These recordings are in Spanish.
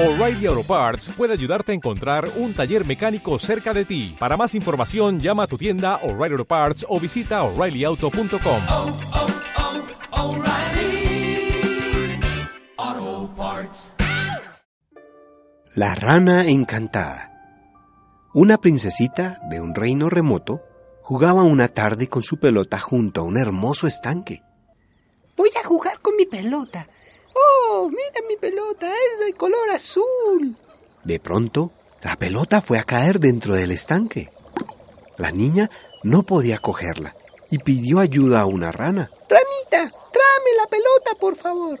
O'Reilly Auto Parts puede ayudarte a encontrar un taller mecánico cerca de ti. Para más información, llama a tu tienda O'Reilly Auto Parts o visita oreillyauto.com. oh, oh, Parts. La rana encantada. Una princesita de un reino remoto jugaba una tarde con su pelota junto a un hermoso estanque. Voy a jugar con mi pelota. Oh, mira mi pelota, es de color azul. De pronto, la pelota fue a caer dentro del estanque. La niña no podía cogerla y pidió ayuda a una rana. Ranita, tráeme la pelota, por favor.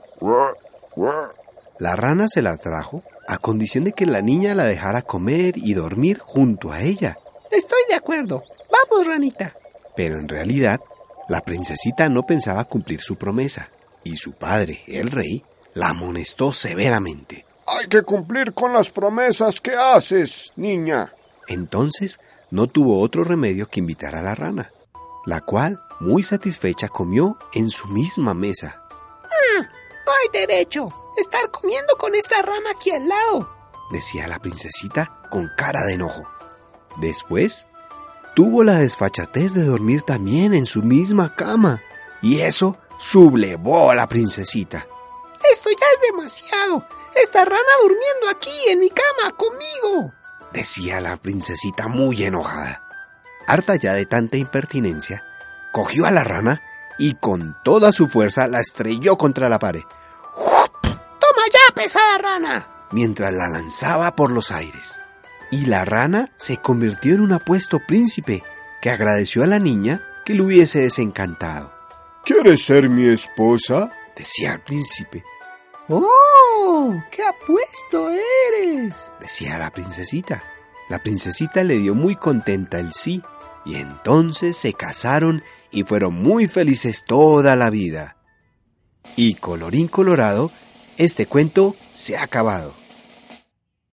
La rana se la trajo a condición de que la niña la dejara comer y dormir junto a ella. Estoy de acuerdo. Vamos, ranita. Pero en realidad, la princesita no pensaba cumplir su promesa, y su padre, el rey, la amonestó severamente. Hay que cumplir con las promesas que haces, niña. Entonces no tuvo otro remedio que invitar a la rana, la cual, muy satisfecha, comió en su misma mesa. No hay derecho. Estar comiendo con esta rana aquí al lado. decía la princesita con cara de enojo. Después, tuvo la desfachatez de dormir también en su misma cama, y eso sublevó a la princesita. Esto ya es demasiado. Esta rana durmiendo aquí en mi cama conmigo. decía la princesita muy enojada. Harta ya de tanta impertinencia, cogió a la rana y con toda su fuerza la estrelló contra la pared, Toma ya, pesada rana. mientras la lanzaba por los aires. Y la rana se convirtió en un apuesto príncipe que agradeció a la niña que lo hubiese desencantado. ¿Quieres ser mi esposa? Decía el príncipe, ¡Oh! ¡Qué apuesto eres! decía la princesita. La princesita le dio muy contenta el sí, y entonces se casaron y fueron muy felices toda la vida. Y colorín colorado, este cuento se ha acabado.